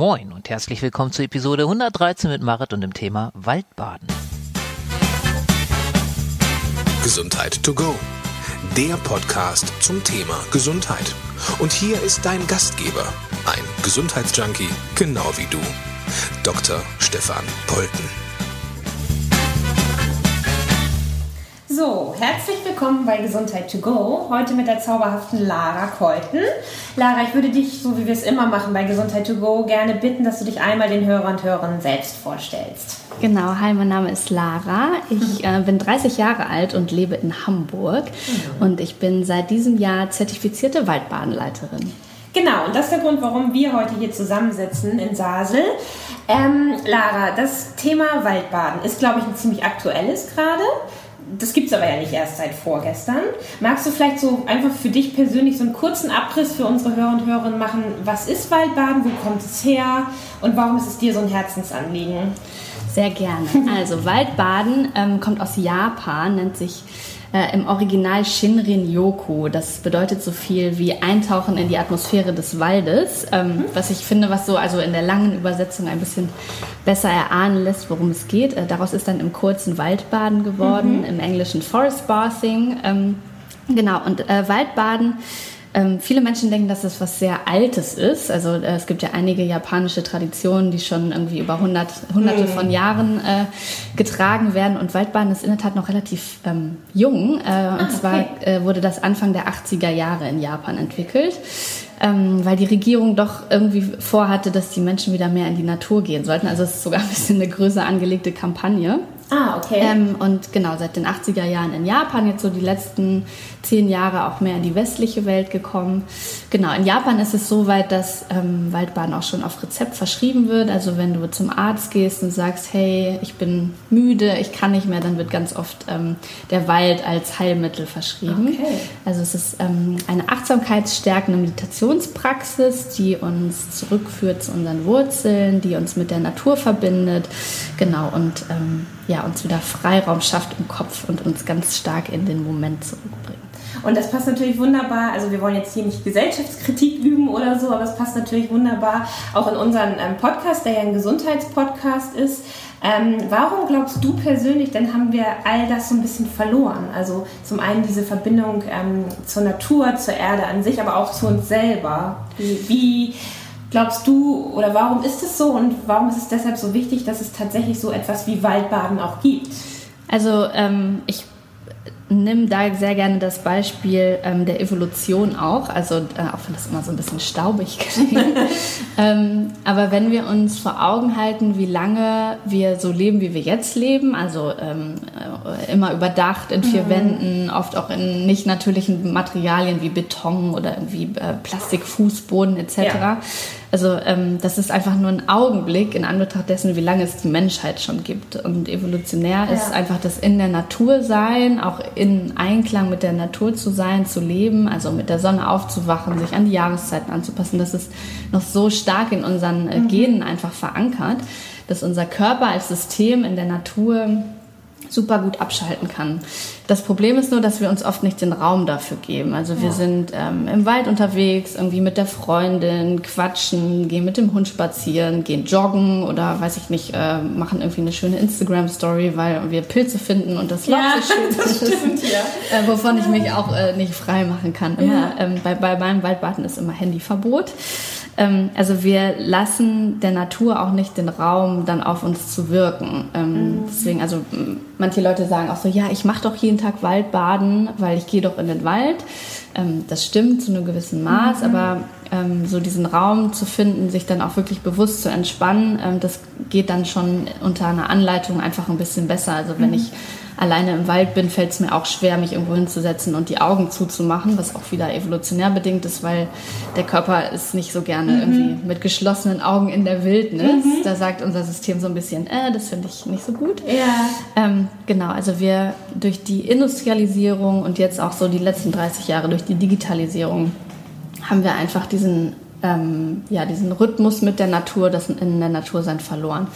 Moin und herzlich willkommen zur Episode 113 mit Marit und dem Thema Waldbaden. Gesundheit to go. Der Podcast zum Thema Gesundheit. Und hier ist dein Gastgeber, ein Gesundheitsjunkie, genau wie du, Dr. Stefan Polten. So, herzlich willkommen bei Gesundheit to go. Heute mit der zauberhaften Lara Keuten. Lara, ich würde dich, so wie wir es immer machen bei Gesundheit to go, gerne bitten, dass du dich einmal den Hörern und Hörern selbst vorstellst. Genau, hi, mein Name ist Lara. Ich äh, bin 30 Jahre alt und lebe in Hamburg. Mhm. Und ich bin seit diesem Jahr zertifizierte Waldbadenleiterin. Genau, und das ist der Grund, warum wir heute hier zusammensitzen in Sasel. Ähm, Lara, das Thema Waldbaden ist, glaube ich, ein ziemlich aktuelles gerade das gibt es aber ja nicht erst seit vorgestern. Magst du vielleicht so einfach für dich persönlich so einen kurzen Abriss für unsere Hörer und Hörerinnen machen? Was ist Waldbaden? Wo kommt es her? Und warum ist es dir so ein Herzensanliegen? Sehr gerne. Also Waldbaden ähm, kommt aus Japan, nennt sich äh, im Original Shinrin Yoku. Das bedeutet so viel wie Eintauchen in die Atmosphäre des Waldes, ähm, mhm. was ich finde, was so also in der langen Übersetzung ein bisschen besser erahnen lässt, worum es geht. Äh, daraus ist dann im kurzen Waldbaden geworden, mhm. im Englischen Forest Bathing. Ähm, genau, und äh, Waldbaden ähm, viele Menschen denken, dass es was sehr Altes ist. Also äh, es gibt ja einige japanische Traditionen, die schon irgendwie über hundert, hunderte mhm. von Jahren äh, getragen werden. Und Waldbaden ist in der Tat noch relativ ähm, jung. Äh, ah, und zwar okay. Äh, wurde das Anfang der 80er Jahre in Japan entwickelt. Ähm, weil die Regierung doch irgendwie vorhatte, dass die Menschen wieder mehr in die Natur gehen sollten. Also es ist sogar ein bisschen eine größer angelegte Kampagne. Ah, okay. Ähm, und genau, seit den 80er Jahren in Japan, jetzt so die letzten zehn Jahre auch mehr in die westliche Welt gekommen. Genau, in Japan ist es so weit, dass ähm, Waldbaden auch schon auf Rezept verschrieben wird. Also wenn du zum Arzt gehst und sagst, hey, ich bin müde, ich kann nicht mehr, dann wird ganz oft ähm, der Wald als Heilmittel verschrieben. Okay. Also es ist ähm, eine achtsamkeitsstärkende Meditationspraxis, die uns zurückführt zu unseren Wurzeln, die uns mit der Natur verbindet. Genau, und ähm, ja, uns wieder Freiraum schafft im Kopf und uns ganz stark in den Moment zurückbringt. Und das passt natürlich wunderbar, also wir wollen jetzt hier nicht Gesellschaftskritik üben oder so, aber es passt natürlich wunderbar auch in unseren ähm, Podcast, der ja ein Gesundheitspodcast ist. Ähm, warum glaubst du persönlich, denn haben wir all das so ein bisschen verloren? Also zum einen diese Verbindung ähm, zur Natur, zur Erde an sich, aber auch zu uns selber. Wie, glaubst du oder warum ist es so und warum ist es deshalb so wichtig, dass es tatsächlich so etwas wie Waldbaden auch gibt? Also ähm, ich nimm da sehr gerne das Beispiel ähm, der Evolution auch, also äh, auch wenn das immer so ein bisschen staubig klingt. ähm, aber wenn wir uns vor Augen halten, wie lange wir so leben, wie wir jetzt leben, also ähm, äh, immer überdacht in vier mhm. Wänden, oft auch in nicht natürlichen Materialien wie Beton oder irgendwie äh, Plastikfußboden etc. Ja also ähm, das ist einfach nur ein Augenblick in Anbetracht dessen, wie lange es die Menschheit schon gibt. Und evolutionär ja. ist einfach das in der Natur sein, auch in Einklang mit der Natur zu sein, zu leben, also mit der Sonne aufzuwachen, sich an die Jahreszeiten anzupassen. Das ist noch so stark in unseren äh, mhm. Genen einfach verankert, dass unser Körper als System in der Natur super gut abschalten kann. Das Problem ist nur, dass wir uns oft nicht den Raum dafür geben. Also wir ja. sind ähm, im Wald unterwegs, irgendwie mit der Freundin, quatschen, gehen mit dem Hund spazieren, gehen joggen oder weiß ich nicht, äh, machen irgendwie eine schöne Instagram-Story, weil wir Pilze finden und das ja, so schön das stimmt, ja. äh, wovon ich mich auch äh, nicht frei machen kann. Immer, ja. ähm, bei, bei meinem Waldbaden ist immer Handyverbot. Ähm, also wir lassen der Natur auch nicht den Raum, dann auf uns zu wirken. Ähm, mhm. Deswegen, also manche Leute sagen auch so, ja, ich mache doch jeden Tag Waldbaden, weil ich gehe doch in den Wald. Ähm, das stimmt zu einem gewissen Maß, mhm. aber ähm, so diesen Raum zu finden, sich dann auch wirklich bewusst zu entspannen, ähm, das geht dann schon unter einer Anleitung einfach ein bisschen besser. Also wenn mhm. ich alleine im Wald bin, fällt es mir auch schwer, mich irgendwo hinzusetzen und die Augen zuzumachen, was auch wieder evolutionär bedingt ist, weil der Körper ist nicht so gerne mhm. irgendwie mit geschlossenen Augen in der Wildnis. Mhm. Da sagt unser System so ein bisschen, äh, das finde ich nicht so gut. Ja. Ähm, genau, also wir durch die Industrialisierung und jetzt auch so die letzten 30 Jahre durch die Digitalisierung haben wir einfach diesen ähm, ja, diesen Rhythmus mit der Natur, das in der Natur sein verloren.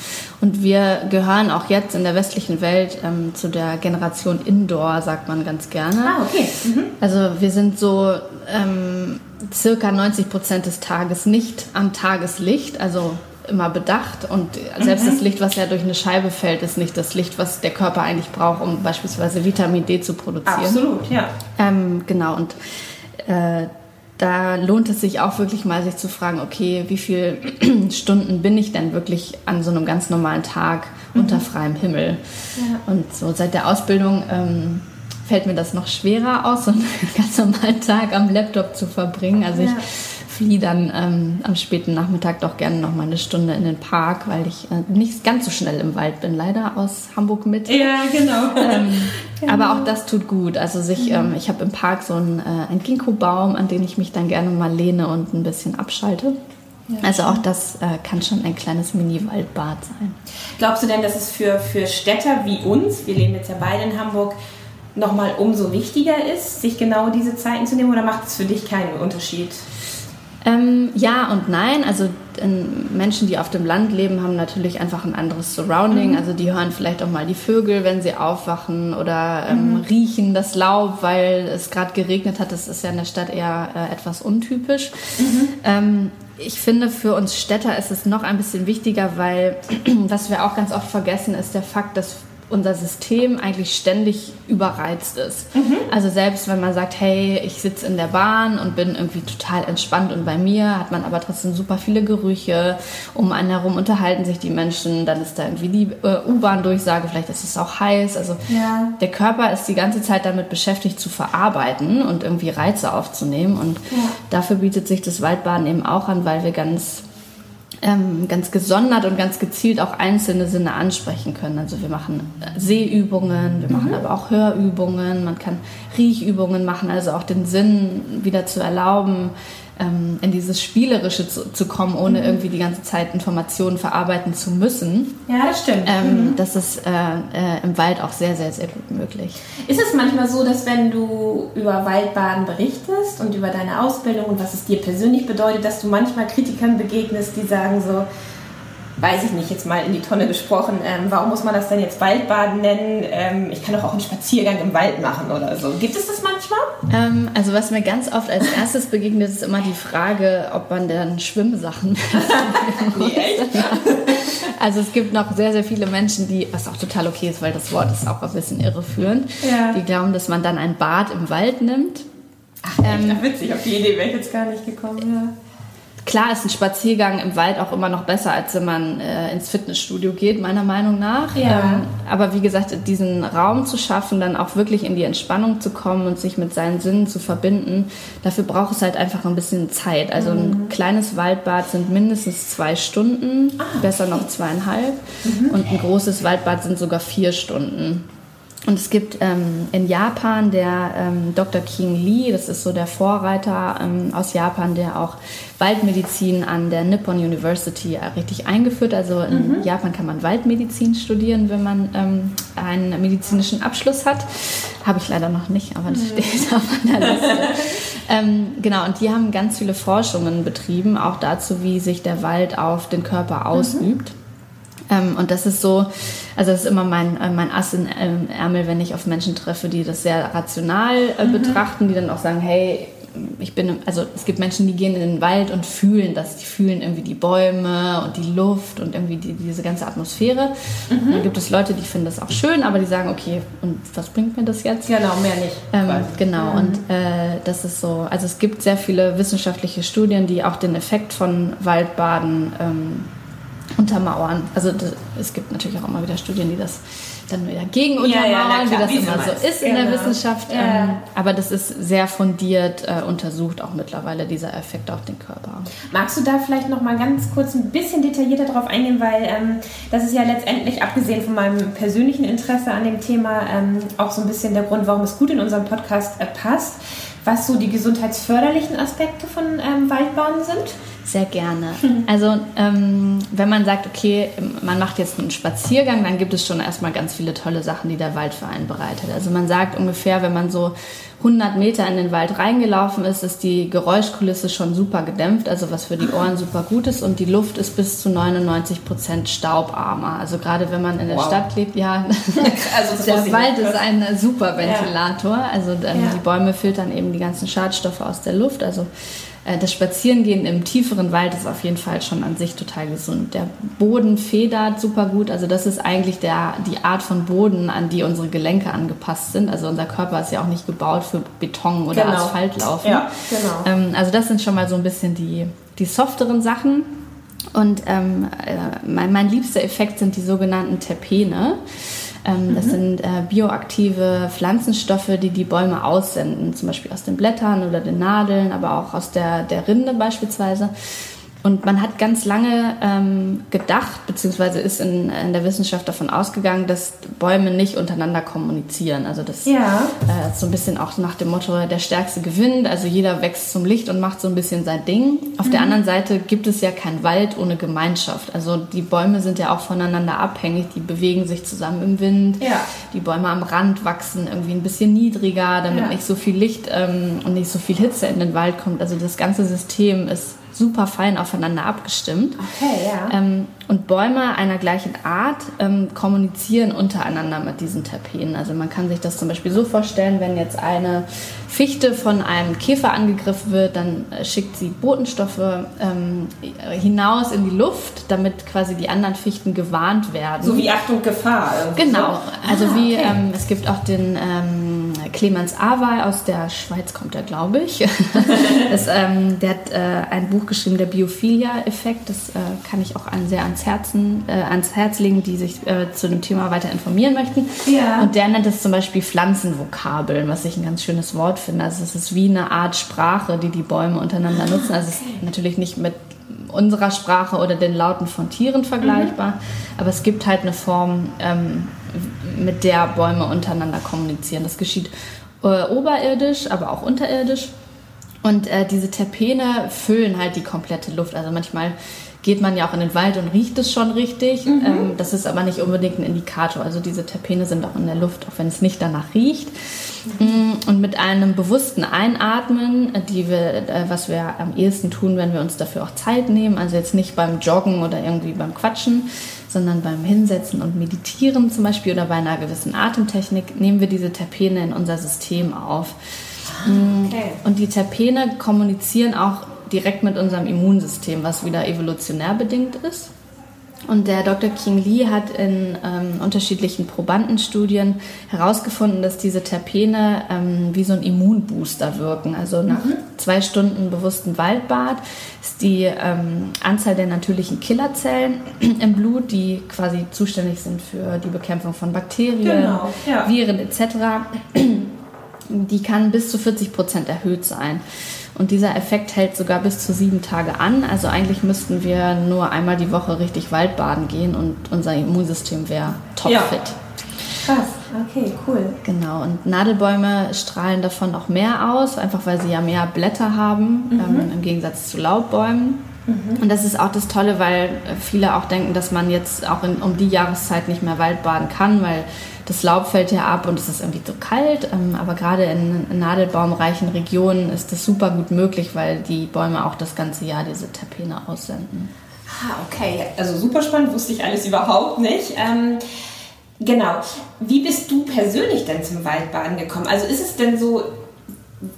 Und wir gehören auch jetzt in der westlichen Welt ähm, zu der Generation Indoor, sagt man ganz gerne. Ah, okay. Mhm. Also wir sind so ähm, circa 90 Prozent des Tages nicht am Tageslicht, also immer bedacht und selbst mhm. das Licht, was ja durch eine Scheibe fällt, ist nicht das Licht, was der Körper eigentlich braucht, um beispielsweise Vitamin D zu produzieren. Absolut, ja. Ähm, genau, und äh, da lohnt es sich auch wirklich mal, sich zu fragen, okay, wie viele Stunden bin ich denn wirklich an so einem ganz normalen Tag mhm. unter freiem Himmel? Ja. Und so seit der Ausbildung ähm, fällt mir das noch schwerer aus, so einen ganz normalen Tag am Laptop zu verbringen. Also ich ja fliehe dann ähm, am späten Nachmittag doch gerne noch mal eine Stunde in den Park, weil ich äh, nicht ganz so schnell im Wald bin, leider aus Hamburg mit. Ja, genau. Ähm, genau. Aber auch das tut gut. Also sich, mhm. ähm, ich habe im Park so einen, äh, einen Ginkgo-Baum, an den ich mich dann gerne mal lehne und ein bisschen abschalte. Ja, also auch das äh, kann schon ein kleines Mini-Waldbad sein. Glaubst du denn, dass es für, für Städter wie uns, wir leben jetzt ja beide in Hamburg, nochmal umso wichtiger ist, sich genau diese Zeiten zu nehmen oder macht es für dich keinen Unterschied? Ähm, ja und nein. Also Menschen, die auf dem Land leben, haben natürlich einfach ein anderes Surrounding. Mhm. Also die hören vielleicht auch mal die Vögel, wenn sie aufwachen oder ähm, mhm. riechen das Laub, weil es gerade geregnet hat. Das ist ja in der Stadt eher äh, etwas untypisch. Mhm. Ähm, ich finde, für uns Städter ist es noch ein bisschen wichtiger, weil was wir auch ganz oft vergessen, ist der Fakt, dass unser System eigentlich ständig überreizt ist. Mhm. Also selbst wenn man sagt, hey, ich sitze in der Bahn und bin irgendwie total entspannt und bei mir, hat man aber trotzdem super viele Gerüche, um einen herum unterhalten sich die Menschen, dann ist da irgendwie die äh, U-Bahn-Durchsage, vielleicht ist es auch heiß. Also ja. der Körper ist die ganze Zeit damit beschäftigt zu verarbeiten und irgendwie Reize aufzunehmen und ja. dafür bietet sich das Waldbaden eben auch an, weil wir ganz ganz gesondert und ganz gezielt auch einzelne Sinne ansprechen können. Also wir machen Sehübungen, wir machen mhm. aber auch Hörübungen, man kann Riechübungen machen, also auch den Sinn wieder zu erlauben, ähm, in dieses Spielerische zu, zu kommen, ohne mhm. irgendwie die ganze Zeit Informationen verarbeiten zu müssen. Ja, das stimmt. Ähm, mhm. Das ist äh, äh, im Wald auch sehr, sehr, sehr gut möglich. Ist es manchmal so, dass wenn du über Waldbaden berichtest und über deine Ausbildung und was es dir persönlich bedeutet, dass du manchmal Kritikern begegnest, die sagen so, weiß ich nicht, jetzt mal in die Tonne gesprochen, ähm, warum muss man das denn jetzt Waldbaden nennen? Ähm, ich kann doch auch einen Spaziergang im Wald machen oder so. Gibt es das manchmal? Ähm, also was mir ganz oft als erstes begegnet, ist immer die Frage, ob man dann Schwimmsachen nee, echt? Also es gibt noch sehr, sehr viele Menschen, die, was auch total okay ist, weil das Wort ist auch ein bisschen irreführend, ja. die glauben, dass man dann ein Bad im Wald nimmt. Ach, echt? Ähm, Ach, witzig, auf die Idee wäre ich jetzt gar nicht gekommen. Ja. Klar ist ein Spaziergang im Wald auch immer noch besser, als wenn man äh, ins Fitnessstudio geht, meiner Meinung nach. Ja. Ähm, aber wie gesagt, diesen Raum zu schaffen, dann auch wirklich in die Entspannung zu kommen und sich mit seinen Sinnen zu verbinden, dafür braucht es halt einfach ein bisschen Zeit. Also mhm. ein kleines Waldbad sind mindestens zwei Stunden, ah, besser noch zweieinhalb. Mhm. Und ein großes Waldbad sind sogar vier Stunden. Und es gibt ähm, in Japan der ähm, Dr. King Lee, das ist so der Vorreiter ähm, aus Japan, der auch Waldmedizin an der Nippon University äh, richtig eingeführt. Also in mhm. Japan kann man Waldmedizin studieren, wenn man ähm, einen medizinischen Abschluss hat. Habe ich leider noch nicht, aber das mhm. steht auf meiner Liste. Ähm, genau, und die haben ganz viele Forschungen betrieben, auch dazu, wie sich der Wald auf den Körper mhm. ausübt. Mhm. Ähm, und das ist so, also das ist immer mein, äh, mein Ass in ähm, Ärmel, wenn ich auf Menschen treffe, die das sehr rational äh, mhm. betrachten, die dann auch sagen, hey, ich bin, also es gibt Menschen, die gehen in den Wald und fühlen das. Die fühlen irgendwie die Bäume und die Luft und irgendwie die, diese ganze Atmosphäre. Mhm. Dann gibt es Leute, die finden das auch schön, aber die sagen, okay, und was bringt mir das jetzt? Genau, mehr nicht. Ähm, genau, mhm. und äh, das ist so, also es gibt sehr viele wissenschaftliche Studien, die auch den Effekt von Waldbaden ähm, untermauern. Also das, es gibt natürlich auch immer wieder Studien, die das dann wieder gegen untermauern, ja, ja, wie das wie immer so ist genau. in der. Wissenschaft. Ja. Ähm, aber das ist sehr fundiert äh, untersucht, auch mittlerweile dieser Effekt auf den Körper. Magst du da vielleicht noch mal ganz kurz ein bisschen detaillierter darauf eingehen, weil ähm, das ist ja letztendlich, abgesehen von meinem persönlichen Interesse an dem Thema, ähm, auch so ein bisschen der Grund, warum es gut in unserem Podcast äh, passt, was so die gesundheitsförderlichen Aspekte von ähm, Waldbahnen sind? Sehr gerne. Also ähm, wenn man sagt, okay, man macht jetzt einen Spaziergang, dann gibt es schon erstmal ganz viele tolle Sachen, die der Waldverein bereitet. Also man sagt ungefähr, wenn man so 100 Meter in den Wald reingelaufen ist, ist die Geräuschkulisse schon super gedämpft, also was für die Ohren super gut ist und die Luft ist bis zu 99 Prozent staubarmer. Also gerade wenn man in der wow. Stadt lebt, ja, also der Wald ist ein super Ventilator. Ja. Also ähm, ja. die Bäume filtern eben die ganzen Schadstoffe aus der Luft. Also das Spazierengehen im tieferen Wald ist auf jeden Fall schon an sich total gesund. Der Boden federt super gut. Also das ist eigentlich der, die Art von Boden, an die unsere Gelenke angepasst sind. Also unser Körper ist ja auch nicht gebaut für Beton oder genau. Asphaltlaufen. Ja, genau. Ähm, also das sind schon mal so ein bisschen die, die softeren Sachen. Und ähm, äh, mein, mein liebster Effekt sind die sogenannten Terpene. Ähm, das mhm. sind äh, bioaktive Pflanzenstoffe, die die Bäume aussenden, zum Beispiel aus den Blättern oder den Nadeln, aber auch aus der, der Rinde beispielsweise. Und man hat ganz lange ähm, gedacht, beziehungsweise ist in, in, der Wissenschaft davon ausgegangen, dass Bäume nicht untereinander kommunizieren. Also das ja. äh, so ein bisschen auch nach dem Motto, der Stärkste gewinnt. Also jeder wächst zum Licht und macht so ein bisschen sein Ding. Auf mhm. der anderen Seite gibt es ja kein Wald ohne Gemeinschaft. Also die Bäume sind ja auch voneinander abhängig. Die bewegen sich zusammen im Wind. Ja. Die Bäume am Rand wachsen irgendwie ein bisschen niedriger, damit ja. nicht so viel Licht ähm, und nicht so viel Hitze in den Wald kommt. Also das ganze System ist super fein aufeinander abgestimmt. Okay, ja. Ähm, und Bäume einer gleichen Art ähm, kommunizieren untereinander mit diesen Terpenen. Also man kann sich das zum Beispiel so vorstellen, wenn jetzt eine Fichte von einem Käfer angegriffen wird, dann äh, schickt sie Botenstoffe ähm, hinaus in die Luft, damit quasi die anderen Fichten gewarnt werden. So wie Achtung Gefahr. Genau. Also ah, wie okay. ähm, es gibt auch den ähm, Clemens Awey aus der Schweiz kommt er, glaube ich. das, ähm, der hat äh, ein Buch geschrieben, der Biophilia-Effekt. Das äh, kann ich auch an sehr ans, Herzen, äh, ans Herz legen, die sich äh, zu dem Thema weiter informieren möchten. Ja. Und der nennt es zum Beispiel Pflanzenvokabeln, was ich ein ganz schönes Wort finde. Also es ist wie eine Art Sprache, die die Bäume untereinander nutzen. Also es ist natürlich nicht mit unserer Sprache oder den Lauten von Tieren vergleichbar, mhm. aber es gibt halt eine Form, ähm, mit der Bäume untereinander kommunizieren. Das geschieht äh, oberirdisch, aber auch unterirdisch. Und äh, diese Terpene füllen halt die komplette Luft. Also manchmal geht man ja auch in den Wald und riecht es schon richtig. Mhm. Ähm, das ist aber nicht unbedingt ein Indikator. Also diese Terpene sind auch in der Luft, auch wenn es nicht danach riecht. Mhm. Und mit einem bewussten Einatmen, die wir, äh, was wir am ehesten tun, wenn wir uns dafür auch Zeit nehmen, also jetzt nicht beim Joggen oder irgendwie beim Quatschen, sondern beim Hinsetzen und Meditieren zum Beispiel oder bei einer gewissen Atemtechnik, nehmen wir diese Terpene in unser System auf. Ah, okay. Und die Terpene kommunizieren auch direkt mit unserem Immunsystem, was wieder evolutionär bedingt ist. Und der Dr. King Lee hat in ähm, unterschiedlichen Probandenstudien herausgefunden, dass diese Terpene ähm, wie so ein Immunbooster wirken. Also nach mhm. zwei Stunden bewusstem Waldbad ist die ähm, Anzahl der natürlichen Killerzellen im Blut, die quasi zuständig sind für die Bekämpfung von Bakterien, genau, ja. Viren etc., die kann bis zu 40 Prozent erhöht sein. Und dieser Effekt hält sogar bis zu sieben Tage an. Also eigentlich müssten wir nur einmal die Woche richtig Waldbaden gehen und unser Immunsystem wäre topfit. Ja. Krass, okay, cool. Genau, und Nadelbäume strahlen davon noch mehr aus, einfach weil sie ja mehr Blätter haben, mhm. ähm, im Gegensatz zu Laubbäumen. Mhm. Und das ist auch das Tolle, weil viele auch denken, dass man jetzt auch in, um die Jahreszeit nicht mehr Waldbaden kann, weil das Laub fällt ja ab und es ist irgendwie zu kalt. Ähm, aber gerade in nadelbaumreichen Regionen ist das super gut möglich, weil die Bäume auch das ganze Jahr diese Terpene aussenden. Ah, okay. Also super spannend, wusste ich alles überhaupt nicht. Ähm, genau. Wie bist du persönlich denn zum Waldbaden gekommen? Also ist es denn so,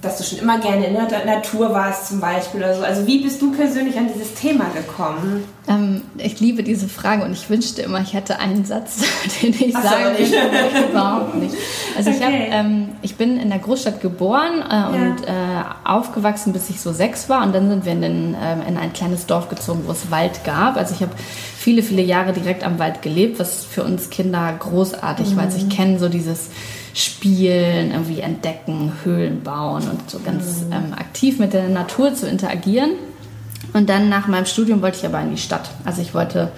dass du schon immer gerne in der Natur warst zum Beispiel oder so. Also wie bist du persönlich an dieses Thema gekommen? Ähm, ich liebe diese Frage und ich wünschte immer, ich hätte einen Satz, den ich Ach, sagen würde. überhaupt nicht. Also okay. ich, hab, ähm, ich bin in der Großstadt geboren äh, ja. und äh, aufgewachsen, bis ich so sechs war und dann sind wir in, den, äh, in ein kleines Dorf gezogen, wo es Wald gab. Also ich habe viele, viele Jahre direkt am Wald gelebt, was für uns Kinder großartig mhm. war. Also ich kenne so dieses Spielen, irgendwie entdecken, Höhlen bauen und so ganz mhm. ähm, aktiv mit der Natur zu interagieren. Und dann nach meinem Studium wollte ich aber in die Stadt. Also ich wollte,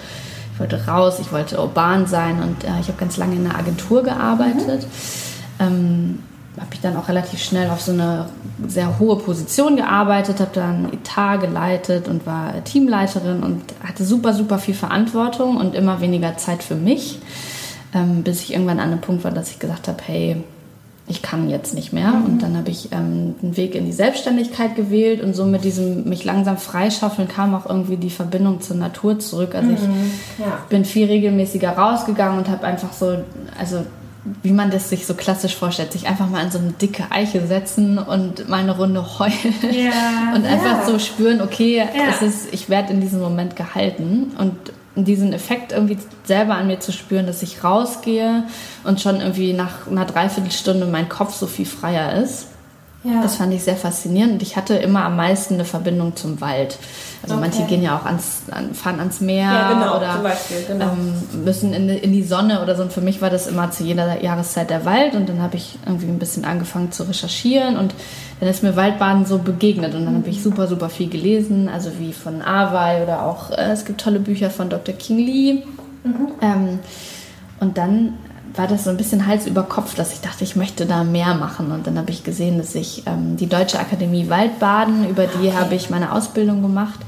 ich wollte raus, ich wollte urban sein und äh, ich habe ganz lange in einer Agentur gearbeitet. Mhm. Ähm, habe ich dann auch relativ schnell auf so eine sehr hohe Position gearbeitet, habe dann Etat geleitet und war Teamleiterin und hatte super, super viel Verantwortung und immer weniger Zeit für mich ähm, bis ich irgendwann an einem Punkt war, dass ich gesagt habe, hey, ich kann jetzt nicht mehr. Mhm. Und dann habe ich ähm, einen Weg in die Selbstständigkeit gewählt und so mit diesem mich langsam freischaffeln kam auch irgendwie die Verbindung zur Natur zurück. Also ich mhm. ja. bin viel regelmäßiger rausgegangen und habe einfach so, also wie man das sich so klassisch vorstellt, sich einfach mal in so eine dicke Eiche setzen und mal eine Runde heulen Ja, und einfach ja. so spüren, okay, Ja. es ist, ich werde in diesem Moment gehalten und diesen Effekt irgendwie selber an mir zu spüren, dass ich rausgehe und schon irgendwie nach einer Dreiviertelstunde mein Kopf so viel freier ist. Ja. Das fand ich sehr faszinierend und ich hatte immer am meisten eine Verbindung zum Wald. Also Okay. manche gehen ja auch ans, an, fahren ans Meer Ja, genau, oder Beispiel, genau. ähm, müssen in, die- in die Sonne oder so. Und für mich war das immer zu jeder Jahreszeit der Wald und dann habe ich irgendwie ein bisschen angefangen zu recherchieren und dann ist mir Waldbaden so begegnet und dann habe ich super, super viel gelesen, also wie von Awei oder auch, äh, es gibt tolle Bücher von Dr. King Lee. Ähm, und dann war das so ein bisschen Hals über Kopf, dass ich dachte, ich möchte da mehr machen. Und dann habe ich gesehen, dass ich ähm, die Deutsche Akademie Waldbaden, über die habe ich meine Ausbildung gemacht,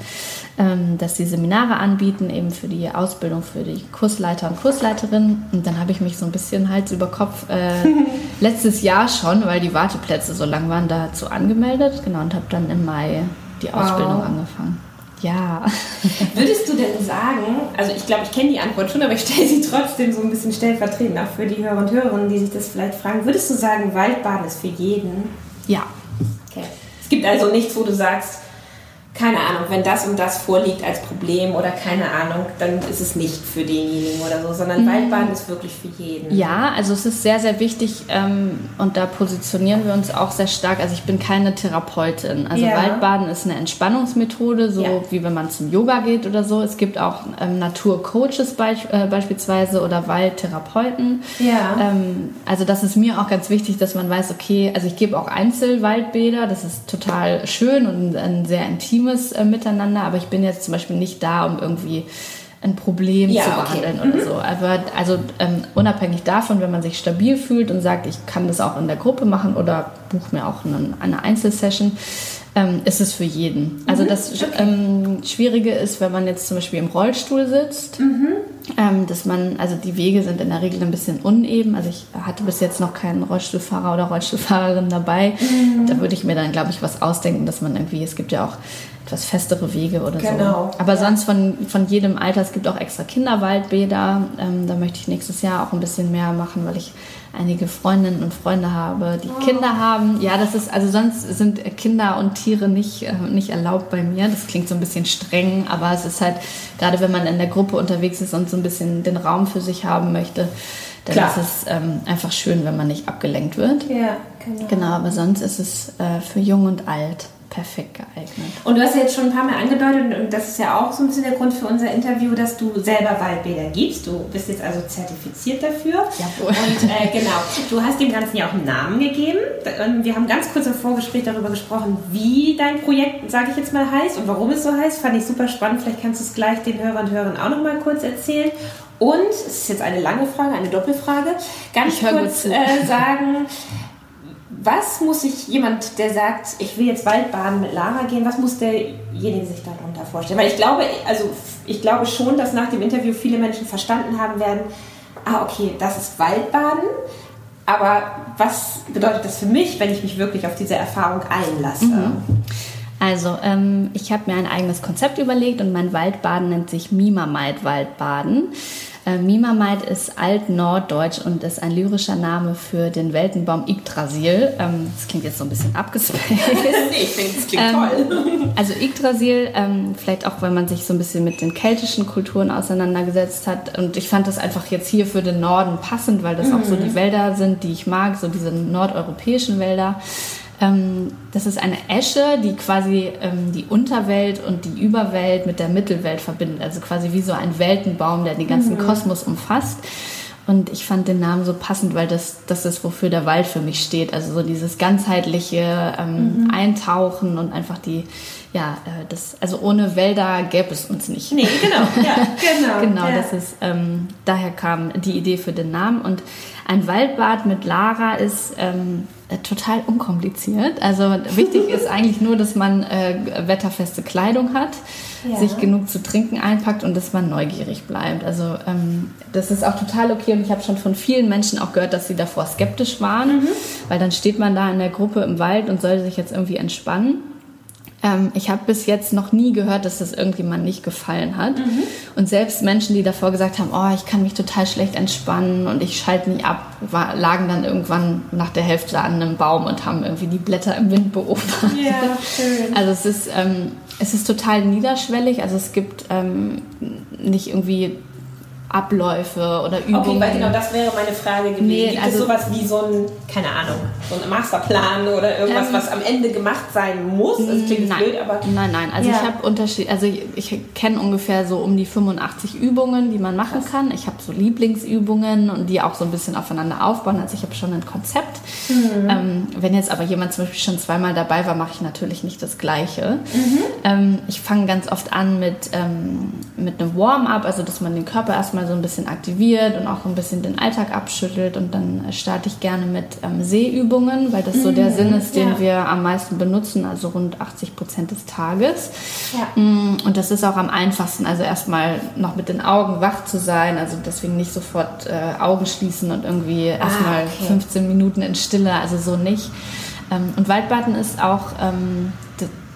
ähm, dass sie Seminare anbieten, eben für die Ausbildung für die Kursleiter und Kursleiterinnen. Und dann habe ich mich so ein bisschen Hals über Kopf äh, letztes Jahr schon, weil die Warteplätze so lang waren, dazu angemeldet. Genau, und habe dann im Mai die Ausbildung angefangen. Ja. Würdest du denn sagen, also ich glaube, ich kenne die Antwort schon, aber ich stelle sie trotzdem so ein bisschen stellvertretend auch für die Hörer und Hörerinnen, die sich das vielleicht fragen. Würdest du sagen, Waldbaden ist für jeden? Ja. Okay. Es gibt also nichts, wo du sagst, keine Ahnung, wenn das und das vorliegt als Problem oder keine Ahnung, dann ist es nicht für denjenigen oder so, sondern Waldbaden ist wirklich für jeden. Ja, also es ist sehr, sehr wichtig ähm, und da positionieren wir uns auch sehr stark. Also ich bin keine Therapeutin. Also Ja. Waldbaden ist eine Entspannungsmethode, so Ja. wie wenn man zum Yoga geht oder so. Es gibt auch ähm, Naturcoaches beisch äh, beispielsweise oder Waldtherapeuten. Ja. Ähm, also das ist mir auch ganz wichtig, dass man weiß, okay, also ich gebe auch Einzelwaldbäder, das ist total schön und ein sehr intimes äh, Miteinander, aber ich bin jetzt zum Beispiel nicht da, um irgendwie ein Problem Ja, zu okay. behandeln oder so. Aber also ähm, unabhängig davon, wenn man sich stabil fühlt und sagt, ich kann das auch in der Gruppe machen oder buche mir auch einen, eine Einzelsession, ähm, ist es für jeden. Also das ähm, Schwierige ist, wenn man jetzt zum Beispiel im Rollstuhl sitzt, ähm, dass man, also die Wege sind in der Regel ein bisschen uneben. Also ich hatte bis jetzt noch keinen Rollstuhlfahrer oder Rollstuhlfahrerin dabei. Da würde ich mir dann, glaube ich, was ausdenken, dass man irgendwie, es gibt ja auch etwas festere Wege oder Genau, so. Aber ja. sonst von, von jedem Alter, es gibt auch extra Kinderwaldbäder. Ähm, da möchte ich nächstes Jahr auch ein bisschen mehr machen, weil ich einige Freundinnen und Freunde habe, die Oh. Kinder haben. Ja, das ist, also sonst sind Kinder und Tiere nicht, äh, nicht erlaubt bei mir. Das klingt so ein bisschen streng, aber es ist halt, gerade wenn man in der Gruppe unterwegs ist und so ein bisschen den Raum für sich haben möchte, dann Klar. ist es ähm, einfach schön, wenn man nicht abgelenkt wird. Ja, genau. Genau, aber sonst ist es äh, für jung und alt perfekt geeignet. Und du hast ja jetzt schon ein paar Mal angedeutet, und das ist ja auch so ein bisschen der Grund für unser Interview, dass du selber Waldbäder gibst. Du bist jetzt also zertifiziert dafür. Jawohl. Und äh, genau, du hast dem Ganzen ja auch einen Namen gegeben. Und wir haben ganz kurz im Vorgespräch darüber gesprochen, wie dein Projekt, sage ich jetzt mal, heißt und warum es so heißt. Fand ich super spannend. Vielleicht kannst du es gleich den Hörern und Hörern auch noch mal kurz erzählen. Und, es ist jetzt eine lange Frage, eine Doppelfrage, ganz Ich kurz äh, sagen, was muss sich jemand, der sagt, ich will jetzt Waldbaden mit Lara gehen, was muss derjenige sich darunter vorstellen? Weil ich glaube, also ich glaube schon, dass nach dem Interview viele Menschen verstanden haben werden, ah okay, das ist Waldbaden, aber was bedeutet das für mich, wenn ich mich wirklich auf diese Erfahrung einlasse? Also, ähm, ich habe mir ein eigenes Konzept überlegt und mein Waldbaden nennt sich Mimamait Waldbaden. Äh, Mimamait ist altnorddeutsch und ist ein lyrischer Name für den Weltenbaum Yggdrasil. Ähm, das klingt jetzt so ein bisschen abgespaced. nee, ich finde, das klingt toll. Also Yggdrasil, ähm, vielleicht auch, wenn man sich so ein bisschen mit den keltischen Kulturen auseinandergesetzt hat. Und ich fand das einfach jetzt hier für den Norden passend, weil das auch so die Wälder sind, die ich mag, so diese nordeuropäischen Wälder. Ähm, das ist eine Esche, die quasi ähm, die Unterwelt und die Überwelt mit der Mittelwelt verbindet. Also quasi wie so ein Weltenbaum, der den ganzen Kosmos umfasst. Und ich fand den Namen so passend, weil das, das ist, wofür der Wald für mich steht. Also so dieses ganzheitliche ähm, Eintauchen und einfach die, ja, äh, das, also ohne Wälder gäbe es uns nicht. Nee, genau, ja, genau. Genau, ja. das ist, ähm, daher kam die Idee für den Namen. Und ein Waldbad mit Lara ist ähm, äh, total unkompliziert. Also wichtig ist eigentlich nur, dass man äh, wetterfeste Kleidung hat, Ja. sich genug zu trinken einpackt und dass man neugierig bleibt. Also ähm, das ist auch total okay und ich habe schon von vielen Menschen auch gehört, dass sie davor skeptisch waren, weil dann steht man da in der Gruppe im Wald und soll sich jetzt irgendwie entspannen. Ähm, ich habe bis jetzt noch nie gehört, dass das irgendjemand nicht gefallen hat. Mhm. Und selbst Menschen, die davor gesagt haben, oh, ich kann mich total schlecht entspannen und ich schalte nie ab, war, lagen dann irgendwann nach der Hälfte an einem Baum und haben irgendwie die Blätter im Wind beobachtet. Ja, schön. Also es ist, ähm, es ist total niederschwellig. Also es gibt ähm, nicht irgendwie Abläufe oder Übungen. Okay, weil genau das wäre meine Frage gewesen. Nee, Gibt also, es sowas wie so ein, keine Ahnung, so ein Masterplan oder irgendwas, ähm, was am Ende gemacht sein muss? Das klingt nein, blöd, aber... Nein, nein, also ja. ich habe Unterschied, also ich, ich kenne ungefähr so um die 85 Übungen, die man machen Krass. kann. Ich habe so Lieblingsübungen und die auch so ein bisschen aufeinander aufbauen. Also ich habe schon ein Konzept. Mhm. Ähm, wenn jetzt aber jemand zum Beispiel schon zweimal dabei war, mache ich natürlich nicht das Gleiche. Mhm. Ähm, ich fange ganz oft an mit, ähm, mit einem Warm-up, also dass man den Körper erstmal mal so ein bisschen aktiviert und auch ein bisschen den Alltag abschüttelt. Und dann starte ich gerne mit ähm, Sehübungen, weil das so der mhm, Sinn ist, den ja. wir am meisten benutzen, also rund 80 Prozent des Tages. Ja. Mm, und das ist auch am einfachsten, also erstmal noch mit den Augen wach zu sein, also deswegen nicht sofort äh, Augen schließen und irgendwie erstmal ah, okay. 15 Minuten in Stille, also so nicht. Ähm, und Waldbaden ist auch ähm,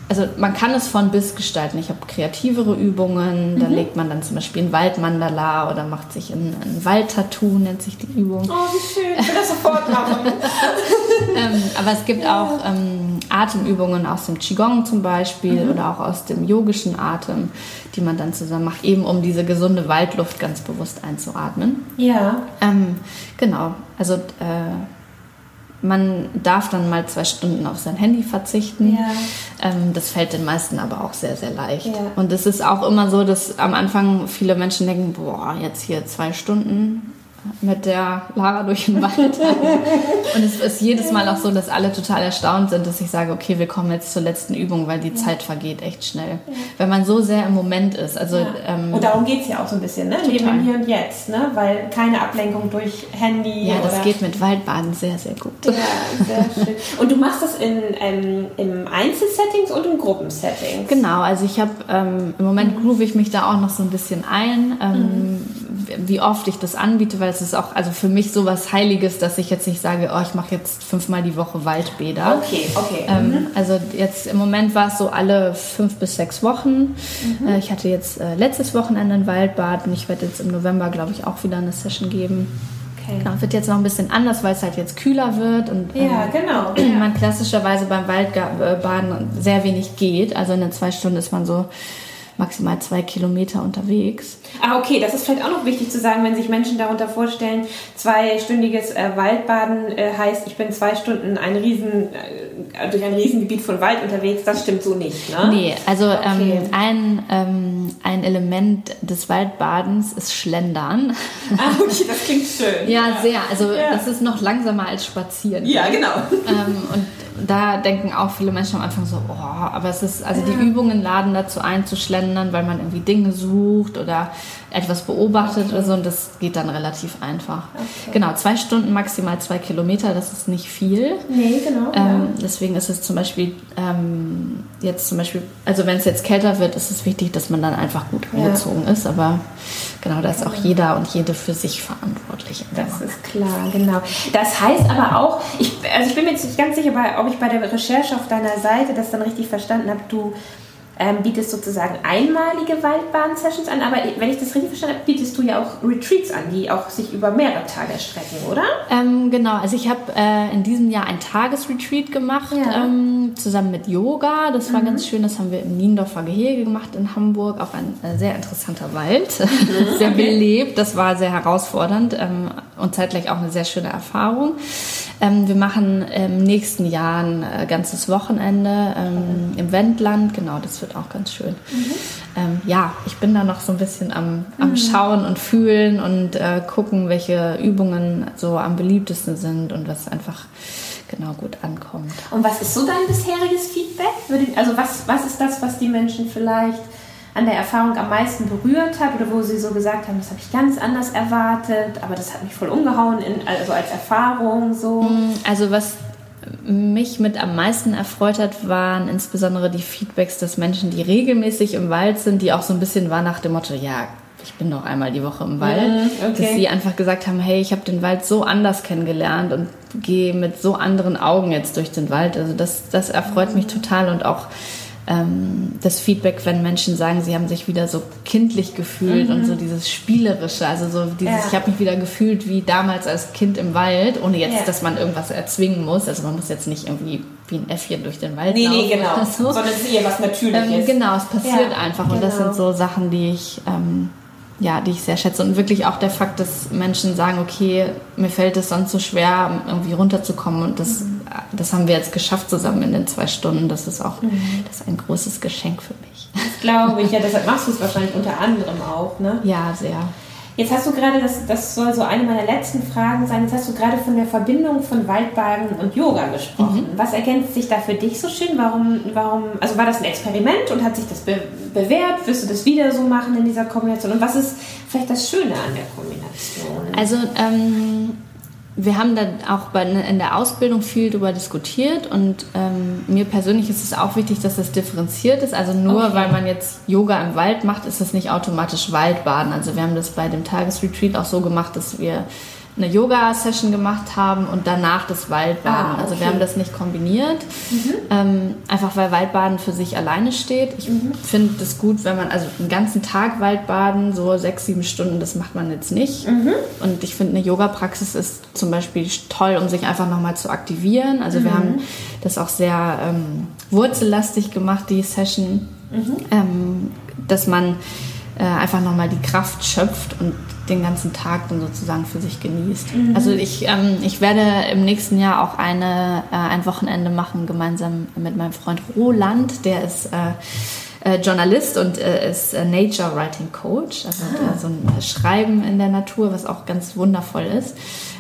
also man kann es von bis gestalten. Ich habe kreativere Übungen, da mhm. legt man dann zum Beispiel ein Waldmandala oder macht sich ein, ein Waldtattoo, nennt sich die Übung. Oh, wie schön, ich will das sofort machen. ähm, aber es gibt ja. auch ähm, Atemübungen aus dem Qigong zum Beispiel mhm. oder auch aus dem yogischen Atem, die man dann zusammen macht, eben um diese gesunde Waldluft ganz bewusst einzuatmen. Ja. Ähm, genau, also äh, man darf dann mal zwei Stunden auf sein Handy verzichten. Ja. Ähm, das fällt den meisten aber auch sehr, sehr leicht. Ja. Und es ist auch immer so, dass am Anfang viele Menschen denken, boah, jetzt hier zwei Stunden mit der Lara durch den Wald. und es ist jedes Mal auch so, dass alle total erstaunt sind, dass ich sage, okay, wir kommen jetzt zur letzten Übung, weil die ja. Zeit vergeht echt schnell. Ja. Wenn man so sehr im Moment ist. Also, ja. ähm, und darum geht es ja auch so ein bisschen, ne? Leben im Hier und Jetzt, ne? Weil keine Ablenkung durch Handy. Ja, das geht mit Waldbaden sehr, sehr gut. Ja, sehr schön. Und du machst das in, ähm, im Einzelsettings und in Gruppensettings? Genau, also ich habe ähm, im Moment mhm. groove ich mich da auch noch so ein bisschen ein, ähm, mhm. Wie oft ich das anbiete, weil es ist auch also für mich so was Heiliges, dass ich jetzt nicht sage, oh, ich mache jetzt fünfmal die Woche Waldbäder. Okay, okay. Ähm, mhm. Also jetzt im Moment war es so alle fünf bis sechs Wochen. Mhm. Äh, ich hatte jetzt äh, letztes Wochenende ein Waldbad und ich werde jetzt im November, glaube ich, auch wieder eine Session geben. Okay. Genau, wird jetzt noch ein bisschen anders, weil es halt jetzt kühler wird und ja, ähm, genau. man klassischerweise beim Waldbaden sehr wenig geht. Also in den zwei Stunden ist man so maximal zwei Kilometer unterwegs. Ah, okay, das ist vielleicht auch noch wichtig zu sagen, wenn sich Menschen darunter vorstellen, zweistündiges äh, Waldbaden äh, heißt, ich bin zwei Stunden ein Riesen, äh, durch ein Riesengebiet von Wald unterwegs. Das stimmt so nicht, ne? Nee, also ähm, okay. ähm, ein, ähm, ein Element des Waldbadens ist Schlendern. Ah, okay, das klingt schön. ja, ja, sehr. Also ja. das ist noch langsamer als Spazieren. Ja, genau. Ähm, und da denken auch viele Menschen am Anfang so, oh, aber es ist, also die Übungen laden dazu ein, zu schlendern, weil man irgendwie Dinge sucht oder etwas beobachtet okay. oder so und das geht dann relativ einfach. Okay. Genau, zwei Stunden maximal zwei Kilometer, das ist nicht viel. Nee, genau. Ähm. Deswegen ist es zum Beispiel ähm, jetzt zum Beispiel, also wenn es jetzt kälter wird, ist es wichtig, dass man dann einfach gut angezogen ja. ist, aber genau, da ist auch jeder und jede für sich verantwortlich. Das ist klar, genau. Das heißt aber auch, ich, also ich bin mir jetzt nicht ganz sicher, ob ich bei der Recherche auf deiner Seite das dann richtig verstanden habe, du ähm, bietest sozusagen einmalige Waldbahn-Sessions an, aber wenn ich das richtig verstanden habe, bietest du ja auch Retreats an, die auch sich über mehrere Tage erstrecken, oder? Ähm, genau, also ich habe äh, in diesem Jahr ein Tagesretreat gemacht, ja. ähm, zusammen mit Yoga. Das war mhm. ganz schön, das haben wir im Niendorfer Gehege gemacht in Hamburg, auch ein äh, sehr interessanter Wald, mhm. sehr belebt, das war sehr herausfordernd ähm, und zeitgleich auch eine sehr schöne Erfahrung. Ähm, wir machen im nächsten Jahr ein äh, ganzes Wochenende ähm, im Wendland. Genau, das wird auch ganz schön. Mhm. Ähm, ja, ich bin da noch so ein bisschen am, am mhm. Schauen und Fühlen und äh, gucken, welche Übungen so am beliebtesten sind und was einfach genau gut ankommt. Und was ist so dein bisheriges Feedback? Also was, was ist das, was die Menschen vielleicht an der Erfahrung am meisten berührt hat oder wo sie so gesagt haben, das habe ich ganz anders erwartet, aber das hat mich voll umgehauen, in, also als Erfahrung so? Mm, also was mich mit am meisten erfreut hat, waren insbesondere die Feedbacks des Menschen, die regelmäßig im Wald sind, die auch so ein bisschen war nach dem Motto, ja, ich bin noch einmal die Woche im Wald, ja, okay. dass sie einfach gesagt haben, hey, ich habe den Wald so anders kennengelernt und gehe mit so anderen Augen jetzt durch den Wald. Also das, das erfreut mich total und auch das Feedback, wenn Menschen sagen, sie haben sich wieder so kindlich gefühlt mhm. und so dieses Spielerische, also so dieses, ja. ich habe mich wieder gefühlt wie damals als Kind im Wald, ohne jetzt, ja. dass man irgendwas erzwingen muss. Also man muss jetzt nicht irgendwie wie ein Äffchen durch den Wald nee, laufen. Nee, genau. So. Sondern es ist eher was Natürliches. Ähm, genau, es passiert ja, einfach. Und das sind genau. so Sachen, die ich ähm, ja, die ich sehr schätze. Und wirklich auch der Fakt, dass Menschen sagen, okay, mir fällt es sonst so schwer, irgendwie runterzukommen. Und das, mhm. das haben wir jetzt geschafft zusammen in den zwei Stunden. Das ist auch mhm. das ist ein großes Geschenk für mich. Das glaube ich, ja. Deshalb machst du es wahrscheinlich unter anderem auch, ne? Ja, sehr. Jetzt hast du gerade, das, das soll so eine meiner letzten Fragen sein, jetzt hast du gerade von der Verbindung von Waldbaden und Yoga gesprochen. Mhm. Was ergänzt sich da für dich so schön? Warum, warum, also war das ein Experiment und hat sich das be bewährt? Wirst du das wieder so machen in dieser Kombination? Und was ist vielleicht das Schöne an der Kombination? Also, ähm, wir haben dann auch bei, in der Ausbildung viel darüber diskutiert und ähm, mir persönlich ist es auch wichtig, dass das differenziert ist. Also nur okay. weil man jetzt Yoga im Wald macht, ist das nicht automatisch Waldbaden. Also wir haben das bei dem Tagesretreat auch so gemacht, dass wir eine Yoga-Session gemacht haben und danach das Waldbaden. Ah, okay. Also wir haben das nicht kombiniert, mhm. ähm, einfach weil Waldbaden für sich alleine steht. Ich mhm. finde es gut, wenn man, also einen ganzen Tag Waldbaden, so sechs, sieben Stunden, das macht man jetzt nicht. Mhm. Und ich finde, eine Yoga-Praxis ist zum Beispiel toll, um sich einfach nochmal zu aktivieren. Also wir mhm. haben das auch sehr ähm, wurzellastig gemacht, die Session, mhm. ähm, dass man äh, einfach nochmal die Kraft schöpft und den ganzen Tag dann sozusagen für sich genießt. Mhm. Also ich, ähm, ich werde im nächsten Jahr auch eine, äh, ein Wochenende machen, gemeinsam mit meinem Freund Roland, der ist äh, äh, Journalist und äh, ist äh, Nature Writing Coach, also ah. so ein Schreiben in der Natur, was auch ganz wundervoll ist.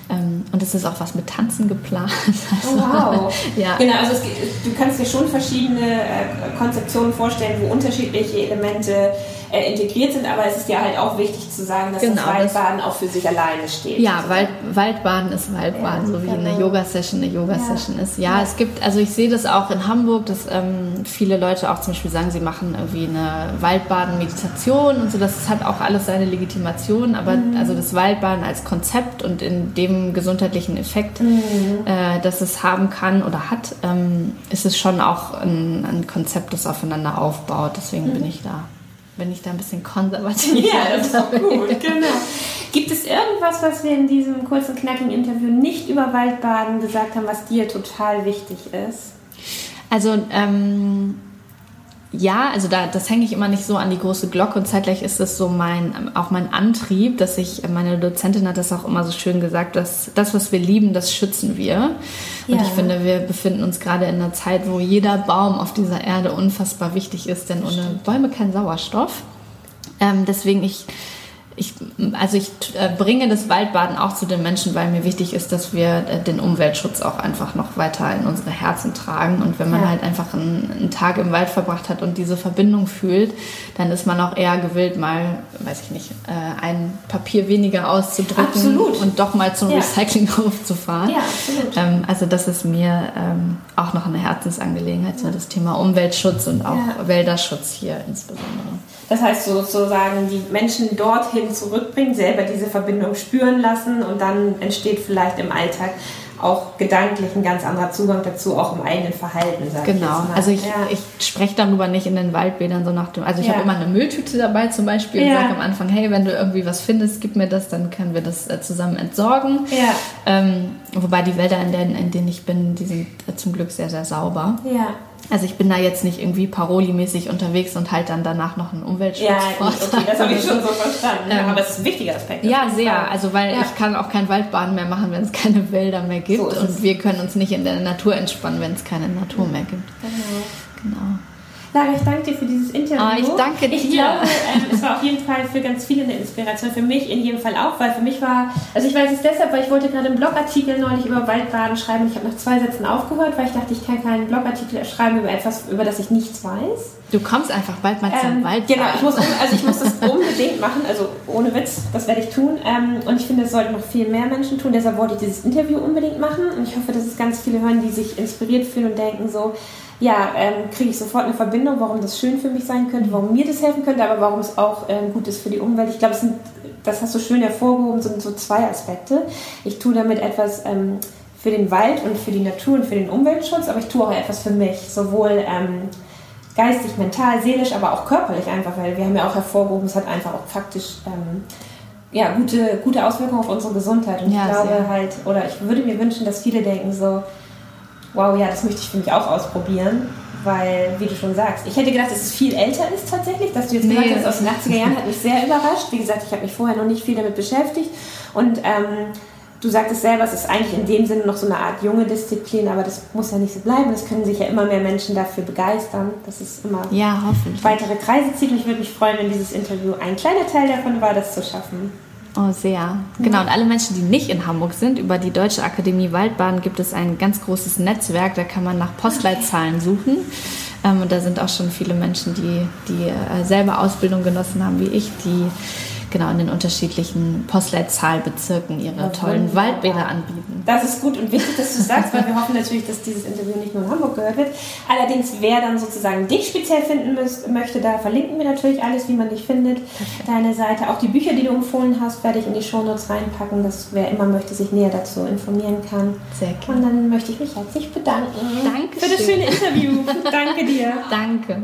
Ähm, und es ist auch was mit Tanzen geplant. Also, oh, wow. ja. Genau, also es, du kannst dir schon verschiedene äh, Konzeptionen vorstellen, wo unterschiedliche Elemente äh, integriert sind, aber es ist ja halt auch wichtig zu sagen, dass genau, das Waldbaden das, auch für sich alleine steht. Ja, Wald, Waldbaden ist Waldbaden, ja, so wie genau. eine Yoga-Session eine Yoga-Session ja. ist. Ja, ja, es gibt, also ich sehe das auch in Hamburg, dass ähm, viele Leute auch zum Beispiel sagen, sie machen irgendwie eine Waldbaden-Meditation und so, das hat auch alles seine Legitimation, aber mhm. also das Waldbaden als Konzept und in dem gesundheitlichen Effekt, mhm. äh, das es haben kann oder hat, ähm, ist es schon auch ein, ein Konzept, das aufeinander aufbaut. Deswegen mhm. bin ich da bin ich da ein bisschen konservativ. Ja, das ist doch gut, genau. Gibt es irgendwas, was wir in diesem kurzen, knackigen Interview nicht über Waldbaden gesagt haben, was dir total wichtig ist? Also, ähm, ja, also da, das hänge ich immer nicht so an die große Glocke und zeitgleich ist das so mein, auch mein Antrieb, dass ich, meine Dozentin hat das auch immer so schön gesagt, dass das, was wir lieben, das schützen wir. Und ja. ich finde, wir befinden uns gerade in einer Zeit, wo jeder Baum auf dieser Erde unfassbar wichtig ist, denn ohne Bäume kein Sauerstoff. Ähm, deswegen ich ich, also ich äh, bringe das Waldbaden auch zu den Menschen, weil mir wichtig ist, dass wir äh, den Umweltschutz auch einfach noch weiter in unsere Herzen tragen. Und wenn man ja. halt einfach einen, einen, Tag im Wald verbracht hat und diese Verbindung fühlt, dann ist man auch eher gewillt, mal, weiß ich nicht, äh, ein Papier weniger auszudrücken absolut. und doch mal zum ja. Recyclinghof zu fahren. Ja, absolut. Ähm, also das ist mir ähm, auch noch eine Herzensangelegenheit, so das Thema Umweltschutz und auch Wälderschutz hier insbesondere. Das heißt sozusagen, die Menschen dorthin zurückbringen, selber diese Verbindung spüren lassen und dann entsteht vielleicht im Alltag auch gedanklich ein ganz anderer Zugang dazu, auch im eigenen Verhalten. genau, ich also ich, ja. ich spreche darüber nicht in den Waldbädern so nach dem, also ich ja. habe immer eine Mülltüte dabei zum Beispiel ja. und sage am Anfang, hey, wenn du irgendwie was findest, gib mir das, dann können wir das äh, zusammen entsorgen. Ja. Ähm, wobei die Wälder, in denen, in denen ich bin, die sind äh, zum Glück sehr, sehr sauber. Ja. Also ich bin da jetzt nicht irgendwie parolimäßig unterwegs und halt dann danach noch einen Umweltschutz ja, okay, das habe ich schon so verstanden. Ähm, aber es ist ein wichtiger Aspekt. Ja, sehr. Fall. Also weil ja. ich kann auch kein Waldbaden mehr machen, wenn es keine Wälder mehr gibt. So und wir können uns nicht in der Natur entspannen, wenn es keine Natur mehr gibt. Genau. genau. Lara, ich danke dir für dieses Interview. Ah, ich danke dir. Ich glaube, ähm, es war auf jeden Fall für ganz viele eine Inspiration. Für mich in jedem Fall auch, weil für mich war, also ich weiß es deshalb, weil ich wollte gerade einen Blogartikel neulich über Waldbaden schreiben. Ich habe nach zwei Sätzen aufgehört, weil ich dachte, ich kann keinen Blogartikel schreiben über etwas, über das ich nichts weiß. Du kommst einfach bald mal zum ähm, Wald. Genau, ich muss, also ich muss das unbedingt machen, also ohne Witz, das werde ich tun. Ähm, und ich finde, es sollten noch viel mehr Menschen tun. Deshalb wollte ich dieses Interview unbedingt machen. Und ich hoffe, dass es ganz viele hören, die sich inspiriert fühlen und denken so, ja, ähm, kriege ich sofort eine Verbindung, warum das schön für mich sein könnte, warum mir das helfen könnte, aber warum es auch ähm, gut ist für die Umwelt. Ich glaube, das hast du schön hervorgehoben, sind so zwei Aspekte. Ich tue damit etwas ähm, für den Wald und für die Natur und für den Umweltschutz, aber ich tue auch etwas für mich, sowohl ähm, geistig, mental, seelisch, aber auch körperlich einfach, weil wir haben ja auch hervorgehoben, es hat einfach auch faktisch ähm, ja, gute, gute Auswirkungen auf unsere Gesundheit. Und ja, ich glaube sehr. halt, oder ich würde mir wünschen, dass viele denken so, wow, ja, das möchte ich für mich auch ausprobieren. Weil, wie du schon sagst, ich hätte gedacht, dass es viel älter ist tatsächlich, dass du jetzt nee, gesagt hast, aus den 80er Jahren hat mich sehr überrascht. Wie gesagt, ich habe mich vorher noch nicht viel damit beschäftigt. Und ähm, du sagtest selber, es ist eigentlich in dem Sinne noch so eine Art junge Disziplin, aber das muss ja nicht so bleiben. Es können sich ja immer mehr Menschen dafür begeistern, dass es immer ja, weitere Kreise zieht. Und ich würde mich freuen, wenn dieses Interview ein kleiner Teil davon war, das zu schaffen. Oh, sehr. Genau, und alle Menschen, die nicht in Hamburg sind, über die Deutsche Akademie Waldbahn gibt es ein ganz großes Netzwerk, da kann man nach Postleitzahlen suchen. Ähm, und da sind auch schon viele Menschen, die, die äh, selber Ausbildung genossen haben wie ich, die genau in den unterschiedlichen Postleitzahlbezirken ihre ja, tollen Waldbäder anbieten. Das ist gut und wichtig, dass du sagst, weil wir hoffen natürlich, dass dieses Interview nicht nur in Hamburg gehört wird. Allerdings, wer dann sozusagen dich speziell finden müsst, möchte, da verlinken wir natürlich alles, wie man dich findet. Deine Seite, auch die Bücher, die du empfohlen hast, werde ich in die Shownotes reinpacken, dass wer immer möchte, sich näher dazu informieren kann. Sehr gerne. Und dann möchte ich mich herzlich bedanken. Danke für das schöne Interview. Danke dir. Danke.